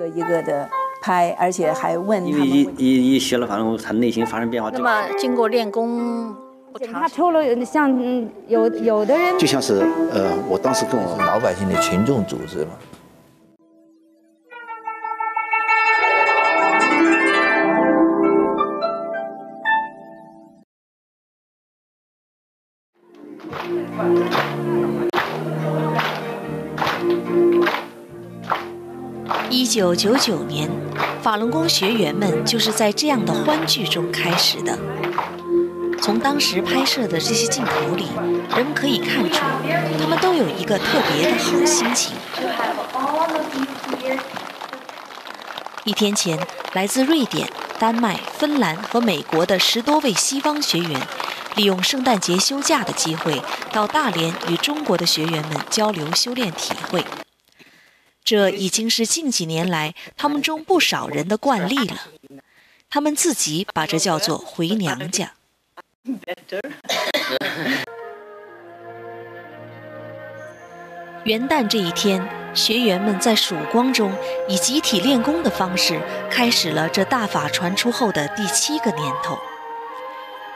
个一个的拍，而且还问他们。一一一学了反正，他内心发生变化。那么经过练功，他抽了像有有的人，就像是呃，我当时跟我老百姓的群众组织嘛。九九九年，法轮功学员们就是在这样的欢聚中开始的。从当时拍摄的这些镜头里，人们可以看出，他们都有一个特别的好心情。一天前，来自瑞典、丹麦、芬兰和美国的十多位西方学员，利用圣诞节休假的机会，到大连与中国的学员们交流修炼体会。这已经是近几年来他们中不少人的惯例了。他们自己把这叫做“回娘家”。元旦这一天，学员们在曙光中以集体练功的方式，开始了这大法传出后的第七个年头。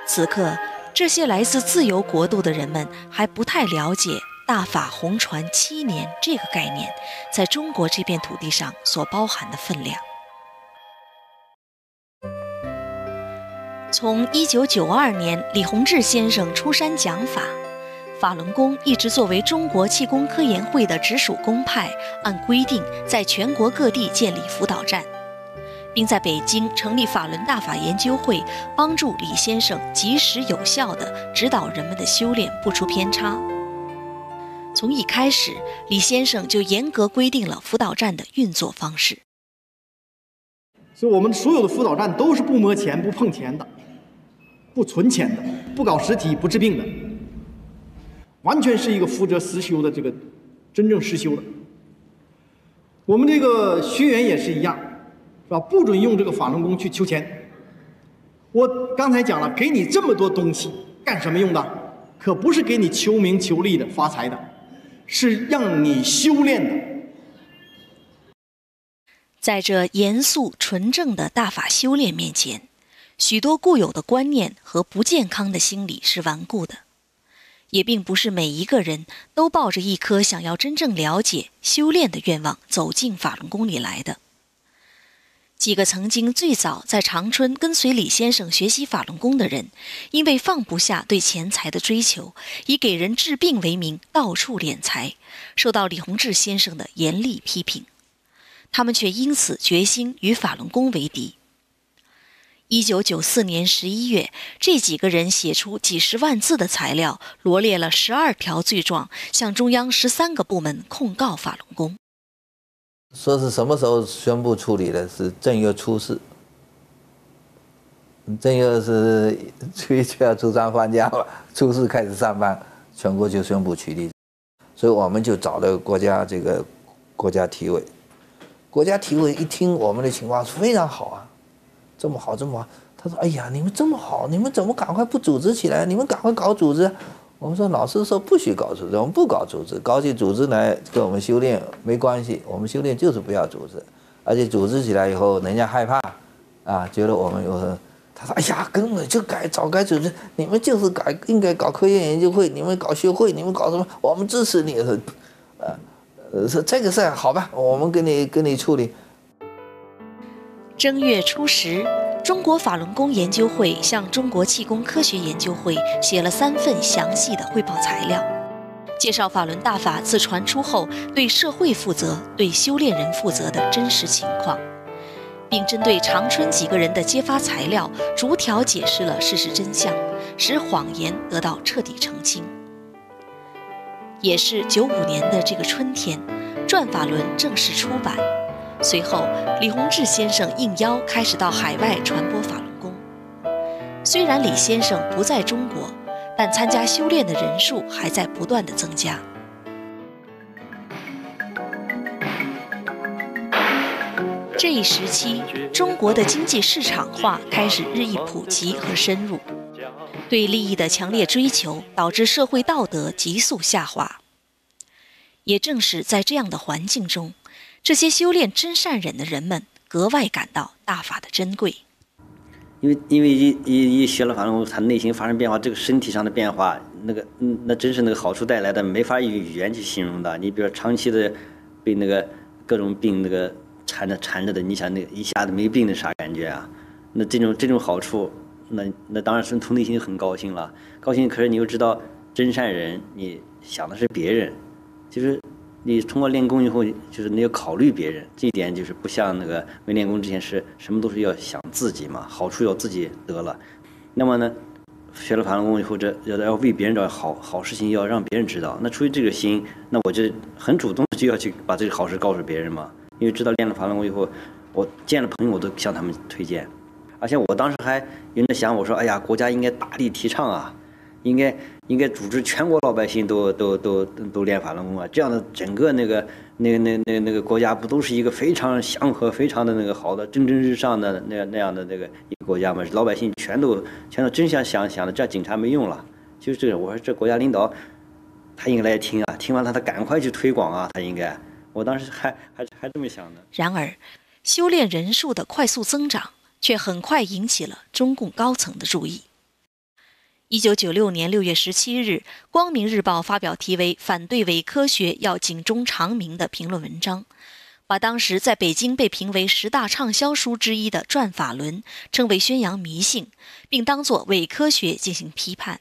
此刻，这些来自自由国度的人们还不太了解“大法红传七年”这个概念在中国这片土地上所包含的分量。从一九九二年李洪志先生出山讲法，法轮功一直作为中国气功科研会的直属公派，按规定在全国各地建立辅导站，并在北京成立法轮大法研究会，帮助李先生及时有效地指导人们的修炼不出偏差。从一开始，李先生就严格规定了辅导站的运作方式。所以，我们所有的辅导站都是不摸钱、不碰钱的。不存钱的，不搞实体，不治病的，完全是一个负责实修的这个真正实修的。我们这个学员也是一样，是吧？不准用这个法轮功去求钱。我刚才讲了，给你这么多东西干什么用的？可不是给你求名求利的、发财的，是让你修炼的。在这严肃纯正的大法修炼面前。许多固有的观念和不健康的心理是顽固的，也并不是每一个人都抱着一颗想要真正了解、修炼的愿望走进法轮功里来的。几个曾经最早在长春跟随李先生学习法轮功的人，因为放不下对钱财的追求，以给人治病为名到处敛财，受到李洪志先生的严厉批评，他们却因此决心与法轮功为敌。一九九四年十一月，这几个人写出几十万字的材料，罗列了十二条罪状，向中央十三个部门控告法轮功。说是什么时候宣布处理的？是正月初四。正月是初一就要初三放假了，初四开始上班，全国就宣布取缔。所以我们就找了国家这个国家体委，国家体委一听我们的情况，非常好啊。这么好，这么好，他说：“哎呀，你们这么好，你们怎么赶快不组织起来？你们赶快搞组织。”我们说：“老师说不许搞组织，我们不搞组织，搞起组织来跟我们修炼没关系。我们修炼就是不要组织，而且组织起来以后，人家害怕，啊，觉得我们有。”他说：“哎呀，根本就改，早该组织，你们就是改，应该搞科研研究会，你们搞学会，你们搞什么？我们支持你。”呃，呃，说这个事儿好吧，我们给你给你处理。正月初十，中国法轮功研究会向中国气功科学研究会写了三份详细的汇报材料，介绍法轮大法自传出后对社会负责、对修炼人负责的真实情况，并针对长春几个人的揭发材料，逐条解释了事实真相，使谎言得到彻底澄清。也是九五年的这个春天，《转法轮》正式出版。随后，李洪志先生应邀开始到海外传播法轮功。虽然李先生不在中国，但参加修炼的人数还在不断的增加。这一时期，中国的经济市场化开始日益普及和深入，对利益的强烈追求导致社会道德急速下滑。也正是在这样的环境中，这些修炼真善忍的人们格外感到大法的珍贵。因为因为一一一学了法轮功，他内心发生变化，这个身体上的变化，那个嗯，那真是那个好处带来的，没法用语言去形容的。你比如长期的被那个各种病那个缠着缠着的，你想那一下子没病的啥感觉啊？那这种这种好处，那那当然是从内心很高兴了，高兴。可是你又知道真善人，你想的是别人，就是你通过练功以后，就是你要考虑别人，这一点就是不像那个没练功之前是什么都是要想自己嘛，好处要自己得了。那么呢，学了法轮功以后，这要要为别人找好好事情，要让别人知道。那出于这个心，那我就很主动就要去把这个好事告诉别人嘛。因为知道练了法轮功以后，我见了朋友我都向他们推荐。而且我当时还有点想，我说，哎呀，国家应该大力提倡啊。应该应该组织全国老百姓都都都都练法轮功啊！这样的整个那个那个那那那个国家不都是一个非常祥和、非常的那个好的蒸蒸日上的那那样的那个一个国家吗？老百姓全都全都真想想想的，这警察没用了。就是这个，我说这国家领导他应该来听啊，听完了他赶快去推广啊，他应该。我当时还还还这么想的。然而，修炼人数的快速增长却很快引起了中共高层的注意。一九九六年六月十七日，《光明日报》发表题为“反对伪科学要警钟长鸣”的评论文章，把当时在北京被评为十大畅销书之一的《转法轮》称为宣扬迷信，并当作伪科学进行批判。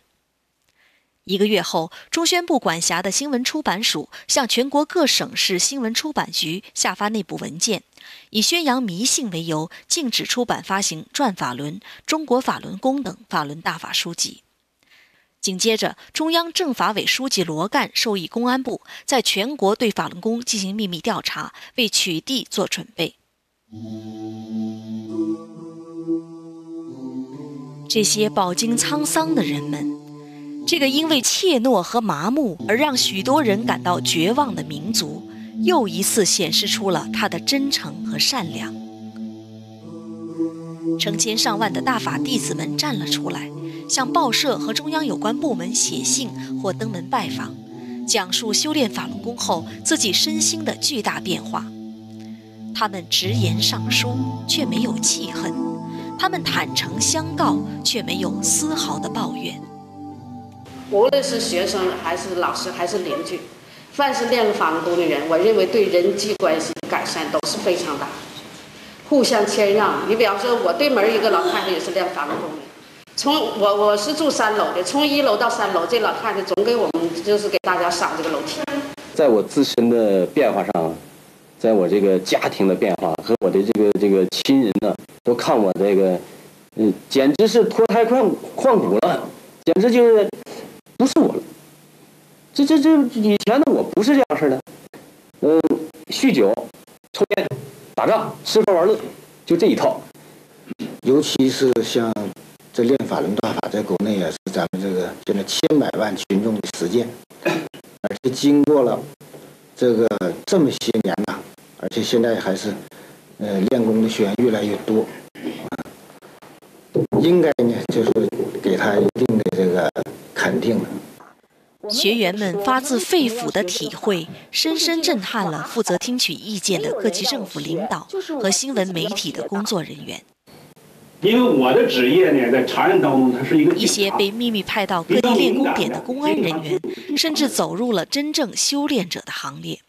一个月后，中宣部管辖的新闻出版署向全国各省市新闻出版局下发内部文件，以宣扬迷信为由，禁止出版发行《转法轮》《中国法轮功》等法轮大法书籍。紧接着，中央政法委书记罗干授意公安部在全国对法轮功进行秘密调查，为取缔做准备。这些饱经沧桑的人们，这个因为怯懦和麻木而让许多人感到绝望的民族，又一次显示出了他的真诚和善良。成千上万的大法弟子们站了出来。向报社和中央有关部门写信或登门拜访，讲述修炼法轮功后自己身心的巨大变化。他们直言上书，却没有气恨；他们坦诚相告，却没有丝毫的抱怨。无论是学生还是老师还是邻居，凡是练了法轮功的人，我认为对人际关系改善都是非常大，互相谦让。你比方说，我对门一个老太太也是练法轮功的。从我我是住三楼的，从一楼到三楼，这老太太总给我们就是给大家上这个楼梯。在我自身的变化上，在我这个家庭的变化和我的这个这个亲人呢，都看我这个，嗯，简直是脱胎换换骨了，简直就是不是我了。这这这以前的我不是这样式的，嗯，酗酒、抽烟、打仗、吃喝玩乐，就这一套。尤其是像。这练法轮大法在国内也是咱们这个现在千百万群众的实践，而且经过了这个这么些年了，而且现在还是呃练功的学员越来越多，应该呢就是给他一定的这个肯定了。学员们发自肺腑的体会，深深震撼了负责听取意见的各级政府领导和新闻媒体的工作人员。因为我的职业呢，在长安当中，它是一个一些被秘密派到各地练功点的公安人员，甚至走入了真正修炼者的行列。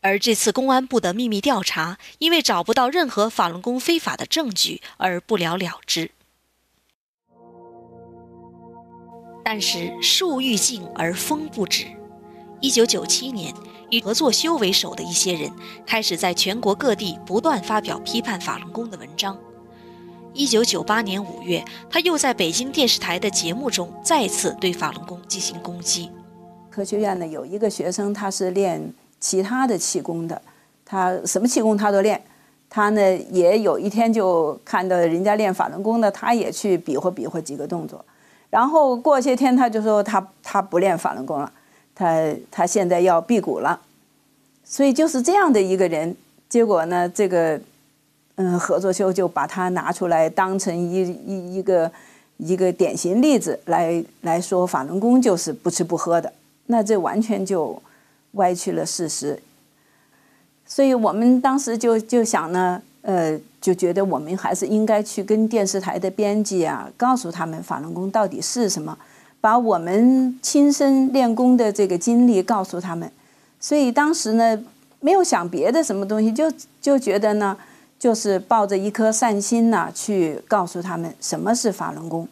而这次公安部的秘密调查，因为找不到任何法轮功非法的证据而不了了之。但是树欲静而风不止。一九九七年，以合作修为首的一些人，开始在全国各地不断发表批判法轮功的文章。一九九八年五月，他又在北京电视台的节目中再次对法轮功进行攻击。科学院呢有一个学生，他是练其他的气功的，他什么气功他都练。他呢也有一天就看到人家练法轮功的，他也去比划比划几个动作。然后过些天他就说他他不练法轮功了，他他现在要辟谷了。所以就是这样的一个人，结果呢这个。嗯，合作修就把它拿出来当成一一一个一个典型例子来来说，法轮功就是不吃不喝的，那这完全就歪曲了事实。所以我们当时就就想呢，呃，就觉得我们还是应该去跟电视台的编辑啊，告诉他们法轮功到底是什么，把我们亲身练功的这个经历告诉他们。所以当时呢，没有想别的什么东西，就就觉得呢，就是抱着一颗善心呐，去告诉他们什么是法轮功。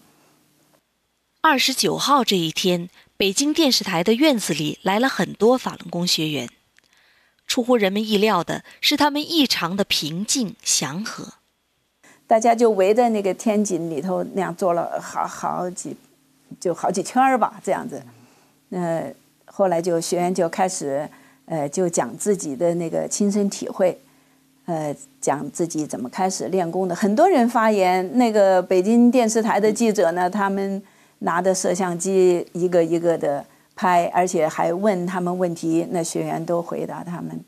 二十九号这一天，北京电视台的院子里来了很多法轮功学员。出乎人们意料的是，他们异常的平静祥和。大家就围在那个天井里头那样坐了好好几，就好几圈儿吧，这样子。呃，后来就学员就开始，呃，就讲自己的那个亲身体会，呃，讲自己怎么开始练功的。很多人发言，那个北京电视台的记者呢，他们拿着摄像机一个一个的。拍，而且还问他们问题，那学员都回答他们。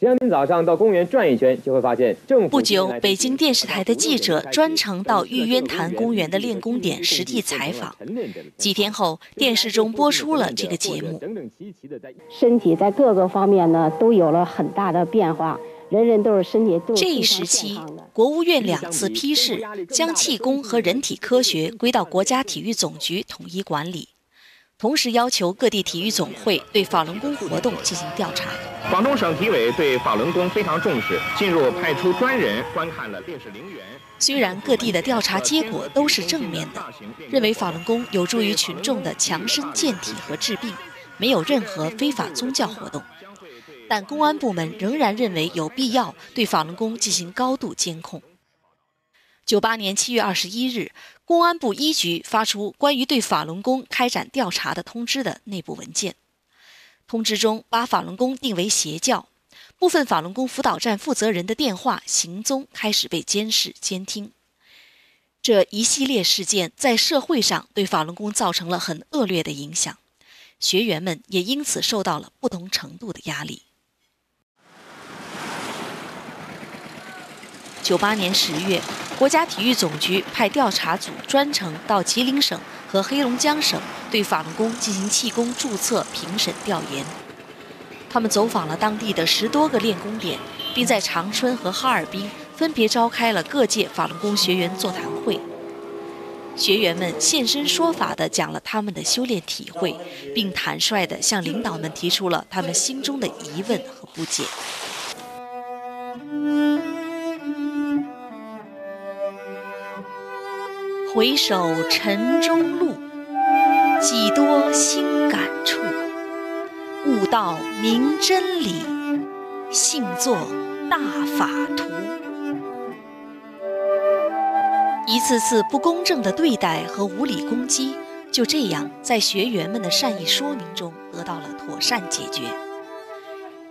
这两天早上到公园转一圈，就会发现政府。不久，北京电视台的记者专程到玉渊潭公园的练功点实地采访。几天后，电视中播出了这个节目。身体在各个方面呢，都有了很大的变化。人人都是身体这一时期，国务院两次批示，将气功和人体科学归到国家体育总局统一管理，同时要求各地体育总会对法轮功活动进行调查。广东省体委对法轮功非常重视，进入派出专人观看了烈士陵园。虽然各地的调查结果都是正面的，认为法轮功有助于群众的强身健体和治病，没有任何非法宗教活动。但公安部门仍然认为有必要对法轮功进行高度监控。九八年七月二十一日，公安部一局发出关于对法轮功开展调查的通知的内部文件。通知中把法轮功定为邪教，部分法轮功辅导站负责人的电话行踪开始被监视监听。这一系列事件在社会上对法轮功造成了很恶劣的影响，学员们也因此受到了不同程度的压力。九八年十月，国家体育总局派调查组专程到吉林省和黑龙江省对法轮功进行气功注册评审调研。他们走访了当地的十多个练功点，并在长春和哈尔滨分别召开了各界法轮功学员座谈会。学员们现身说法地讲了他们的修炼体会，并坦率地向领导们提出了他们心中的疑问和不解。回首尘中路，几多新感触。悟道明真理，信作大法图。一次次不公正的对待和无理攻击，就这样在学员们的善意说明中得到了妥善解决。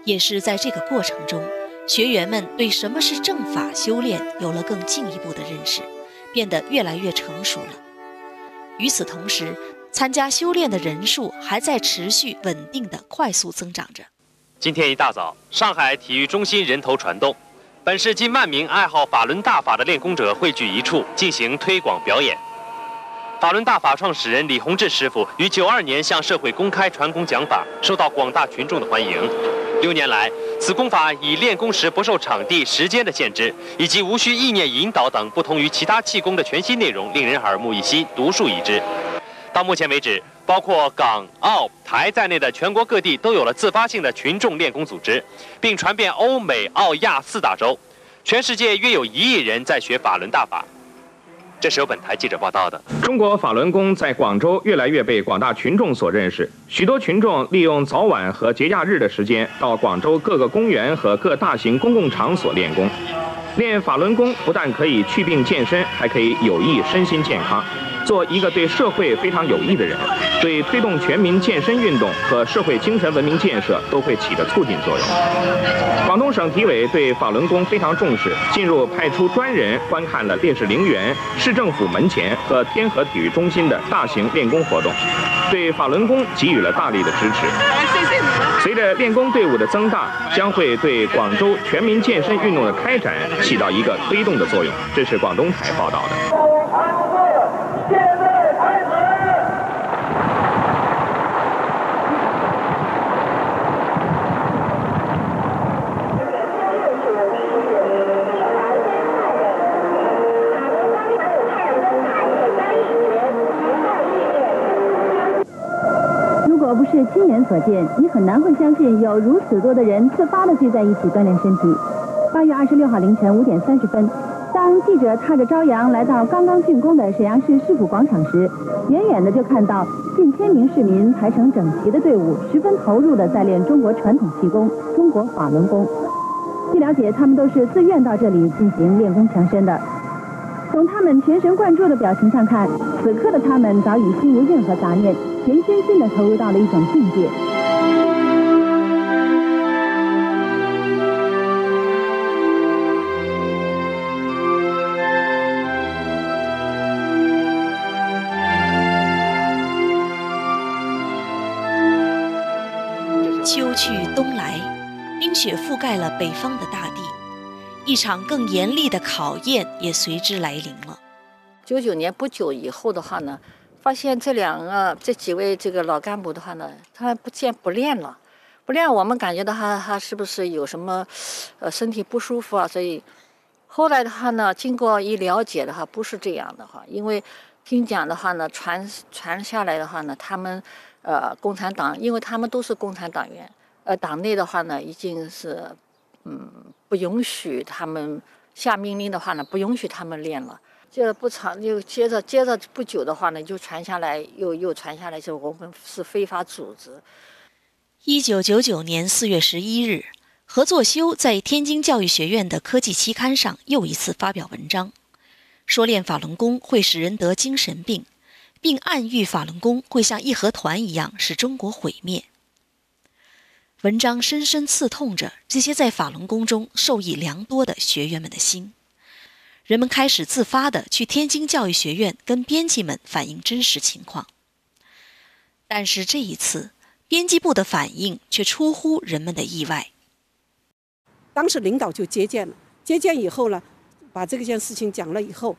也是在这个过程中，学员们对什么是正法修炼有了更进一步的认识。变得越来越成熟了。与此同时，参加修炼的人数还在持续稳定的快速增长着。今天一大早，上海体育中心人头攒动，本市近万名爱好法轮大法的练功者汇聚一处进行推广表演。法轮大法创始人李洪志师傅于九二年向社会公开传功讲法，受到广大群众的欢迎。六年来，此功法以练功时不受场地、时间的限制，以及无需意念引导等不同于其他气功的全新内容，令人耳目一新、独树一帜。到目前为止，包括港、澳、台在内的全国各地都有了自发性的群众练功组织，并传遍欧美、澳、亚四大洲，全世界约有一亿人在学法轮大法。这是由本台记者报道的。中国法轮功在广州越来越被广大群众所认识，许多群众利用早晚和节假日的时间，到广州各个公园和各大型公共场所练功。练法轮功不但可以祛病健身，还可以有益身心健康。做一个对社会非常有益的人，对推动全民健身运动和社会精神文明建设都会起着促进作用。广东省体委对法轮功非常重视，进入派出专人观看了烈士陵园、市政府门前和天河体育中心的大型练功活动，对法轮功给予了大力的支持。随着练功队伍的增大，将会对广州全民健身运动的开展起到一个推动的作用。这是广东台报道的。可见，你很难会相信有如此多的人自发的聚在一起锻炼身体。八月二十六号凌晨五点三十分，当记者踏着朝阳来到刚刚竣工的沈阳市市府广场时，远远的就看到近千名市民排成整齐的队伍，十分投入的在练中国传统气功——中国法轮功。据了解，他们都是自愿到这里进行练功强身的。从他们全神贯注的表情上看，此刻的他们早已心无任何杂念，全身心的投入到了一种境界。秋去冬来，冰雪覆盖了北方的大地。一场更严厉的考验也随之来临了。九九年不久以后的话呢，发现这两个这几位这个老干部的话呢，他不见不练了，不练，我们感觉到他他是不是有什么，呃，身体不舒服啊？所以后来的话呢，经过一了解的话，不是这样的哈，因为听讲的话呢，传传下来的话呢，他们呃，共产党，因为他们都是共产党员，呃，党内的话呢，已经是嗯。不允许他们下命令的话呢，不允许他们练了。接着不长，就接着接着不久的话呢，就传下来，又又传下来，就我们是非法组织。一九九九年四月十一日，何作修在天津教育学院的科技期刊上又一次发表文章，说练法轮功会使人得精神病，并暗喻法轮功会像义和团一样使中国毁灭。文章深深刺痛着这些在法轮功中受益良多的学员们的心，人们开始自发地去天津教育学院跟编辑们反映真实情况。但是这一次，编辑部的反应却出乎人们的意外。当时领导就接见了，接见以后呢，把这件事情讲了以后，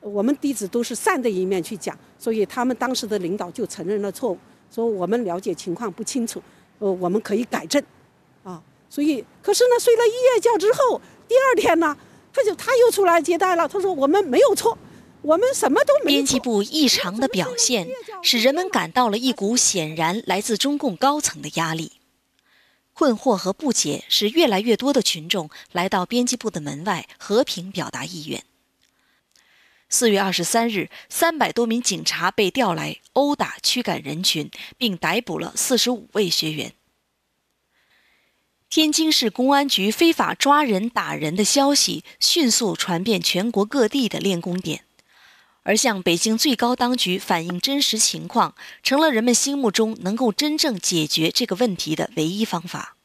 我们弟子都是善的一面去讲，所以他们当时的领导就承认了错误，说我们了解情况不清楚。呃，我们可以改正，啊，所以可是呢，睡了一夜觉之后，第二天呢，他就他又出来接待了。他说我们没有错，我们什么都没。编辑部异常的表现，使人们感到了一股显然来自中共高层的压力。困惑和不解使越来越多的群众来到编辑部的门外和平表达意愿。四月二十三日，三百多名警察被调来殴打、驱赶人群，并逮捕了四十五位学员。天津市公安局非法抓人、打人的消息迅速传遍全国各地的练功点，而向北京最高当局反映真实情况，成了人们心目中能够真正解决这个问题的唯一方法。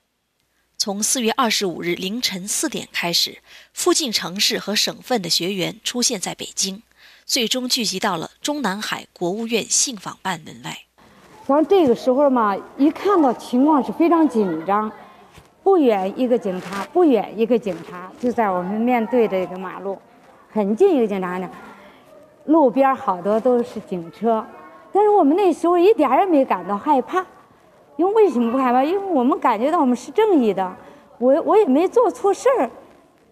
从四月二十五日凌晨四点开始，附近城市和省份的学员出现在北京，最终聚集到了中南海国务院信访办门外。像这个时候嘛，一看到情况是非常紧张，不远一个警察，不远一个警察就在我们面对这个马路，很近一个警察呢。路边好多都是警车，但是我们那时候一点也没感到害怕。因为为什么不害怕？因为我们感觉到我们是正义的，我我也没做错事儿，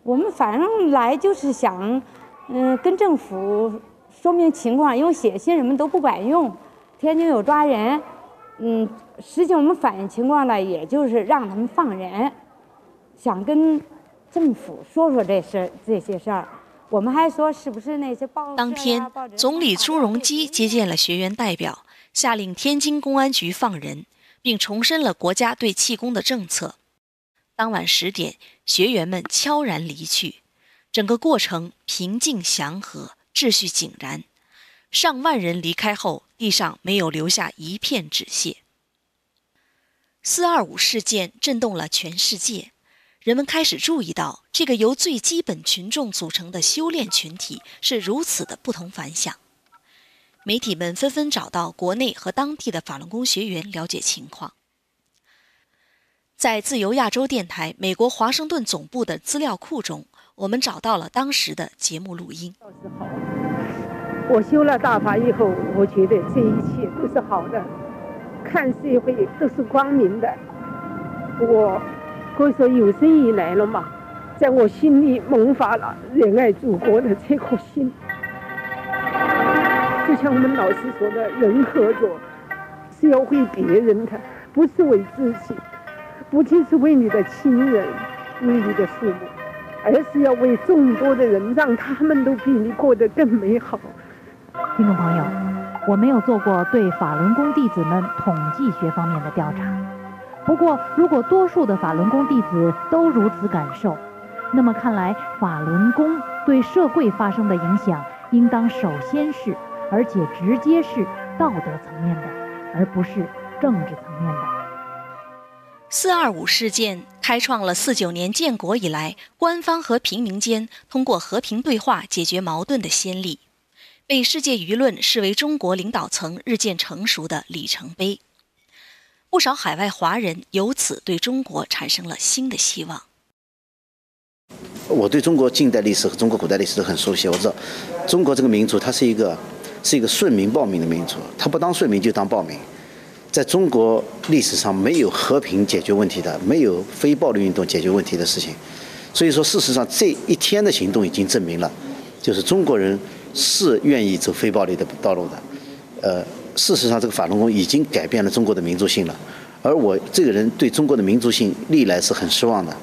我们反正来就是想，嗯，跟政府说明情况。因为写信什么都不管用，天津有抓人，嗯，实际我们反映情况呢，也就是让他们放人，想跟政府说说这事这些事儿。我们还说是不是那些报当天，总理朱镕基接见了学员代表，下令天津公安局放人。并重申了国家对气功的政策。当晚十点，学员们悄然离去，整个过程平静祥和，秩序井然。上万人离开后，地上没有留下一片纸屑。四二五事件震动了全世界，人们开始注意到这个由最基本群众组成的修炼群体是如此的不同凡响。媒体们纷纷找到国内和当地的法轮功学员了解情况。在自由亚洲电台美国华盛顿总部的资料库中，我们找到了当时的节目录音。我修了大法以后，我觉得这一切都是好的，看社会都是光明的。我可以说有生以来了嘛，在我心里萌发了热爱祖国的这颗心。就像我们老师说的，人合作，是要为别人的，不是为自己，不仅是为你的亲人，为你的父母，而是要为众多的人，让他们都比你过得更美好。听众朋友，我没有做过对法轮功弟子们统计学方面的调查，不过如果多数的法轮功弟子都如此感受，那么看来法轮功对社会发生的影响，应当首先是，而且直接是道德层面的，而不是政治层面的。四二五事件开创了四九年建国以来官方和平民间通过和平对话解决矛盾的先例。被世界舆论视为中国领导层日渐成熟的里程碑，不少海外华人由此对中国产生了新的希望。我对中国近代历史和中国古代历史都很熟悉，我知道中国这个民族它是一个是一个顺民暴民的民族，他不当顺民就当暴民。在中国历史上没有和平解决问题的，没有非暴力运动解决问题的事情。所以说，事实上这一天的行动已经证明了，就是中国人。是愿意走非暴力的道路的，呃，事实上，这个法轮功已经改变了中国的民族性了。而我这个人对中国的民族性历来是很失望的。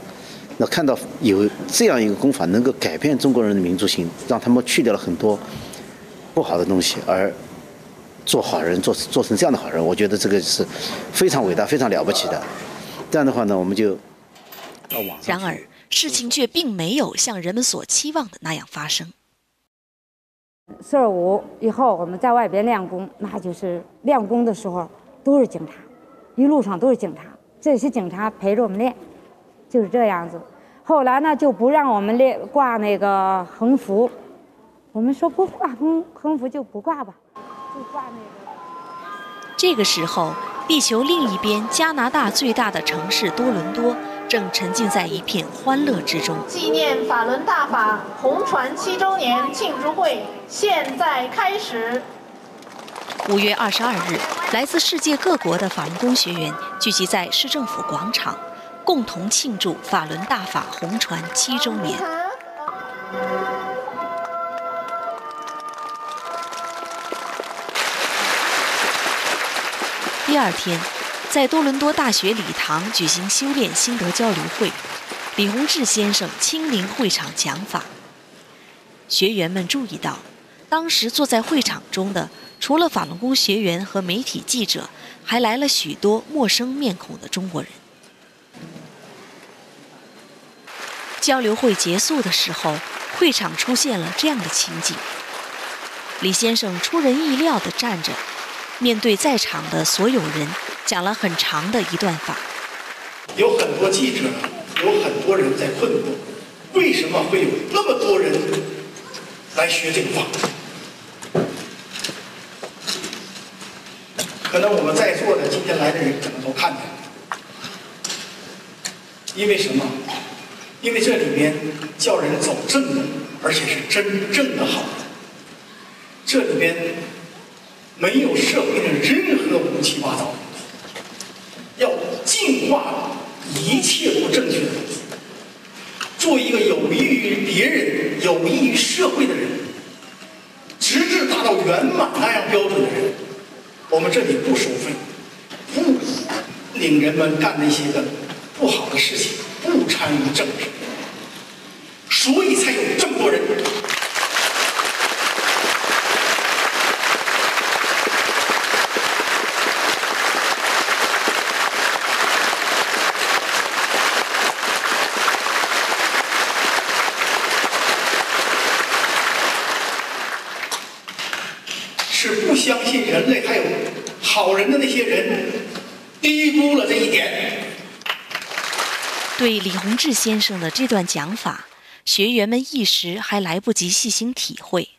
那看到有这样一个功法能够改变中国人的民族性，让他们去掉了很多不好的东西，而做好人，做做成这样的好人，我觉得这个是非常伟大、非常了不起的。这样的话呢，我们就到网上。然而，事情却并没有像人们所期望的那样发生。四二五以后，我们在外边练功，那就是练功的时候都是警察，一路上都是警察，这些警察陪着我们练，就是这样子。后来呢，就不让我们练挂那个横幅，我们说不挂横横幅就不挂吧，就挂那个。这个时候，地球另一边，加拿大最大的城市多伦多。正沉浸在一片欢乐之中。纪念法轮大法红船七周年庆祝会现在开始。五月二十二日，来自世界各国的法轮功学员聚集在市政府广场，共同庆祝法轮大法红船七周年。第二天。在多伦多大学礼堂举行修炼心得交流会，李洪志先生亲临会场讲法。学员们注意到，当时坐在会场中的，除了法轮功学员和媒体记者，还来了许多陌生面孔的中国人。交流会结束的时候，会场出现了这样的情景：李先生出人意料地站着，面对在场的所有人。讲了很长的一段话。有很多记者，有很多人在困惑，为什么会有那么多人来学这个法？可能我们在座的今天来的人可能都看见了，因为什么？因为这里面叫人走正的，而且是真正的好。这里边没有社会的任何乌七八糟。要净化一切不正确的东西，做一个有益于别人、有益于社会的人，直至达到圆满那样标准的人。我们这里不收费，不领人们干那些个不好的事情，不参与政治，所以才有这么多人。相信人类还有好人的那些人，对李洪志先生的这段讲法，学员们一时还来不及细心体会，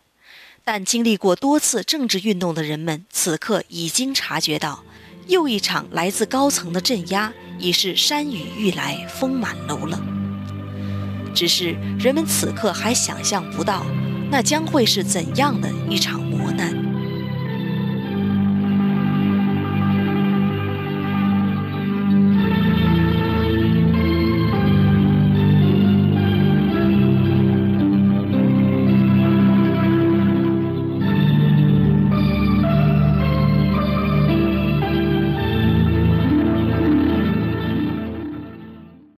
但经历过多次政治运动的人们，此刻已经察觉到，又一场来自高层的镇压已是山雨欲来风满楼了。只是人们此刻还想象不到，那将会是怎样的一场磨难。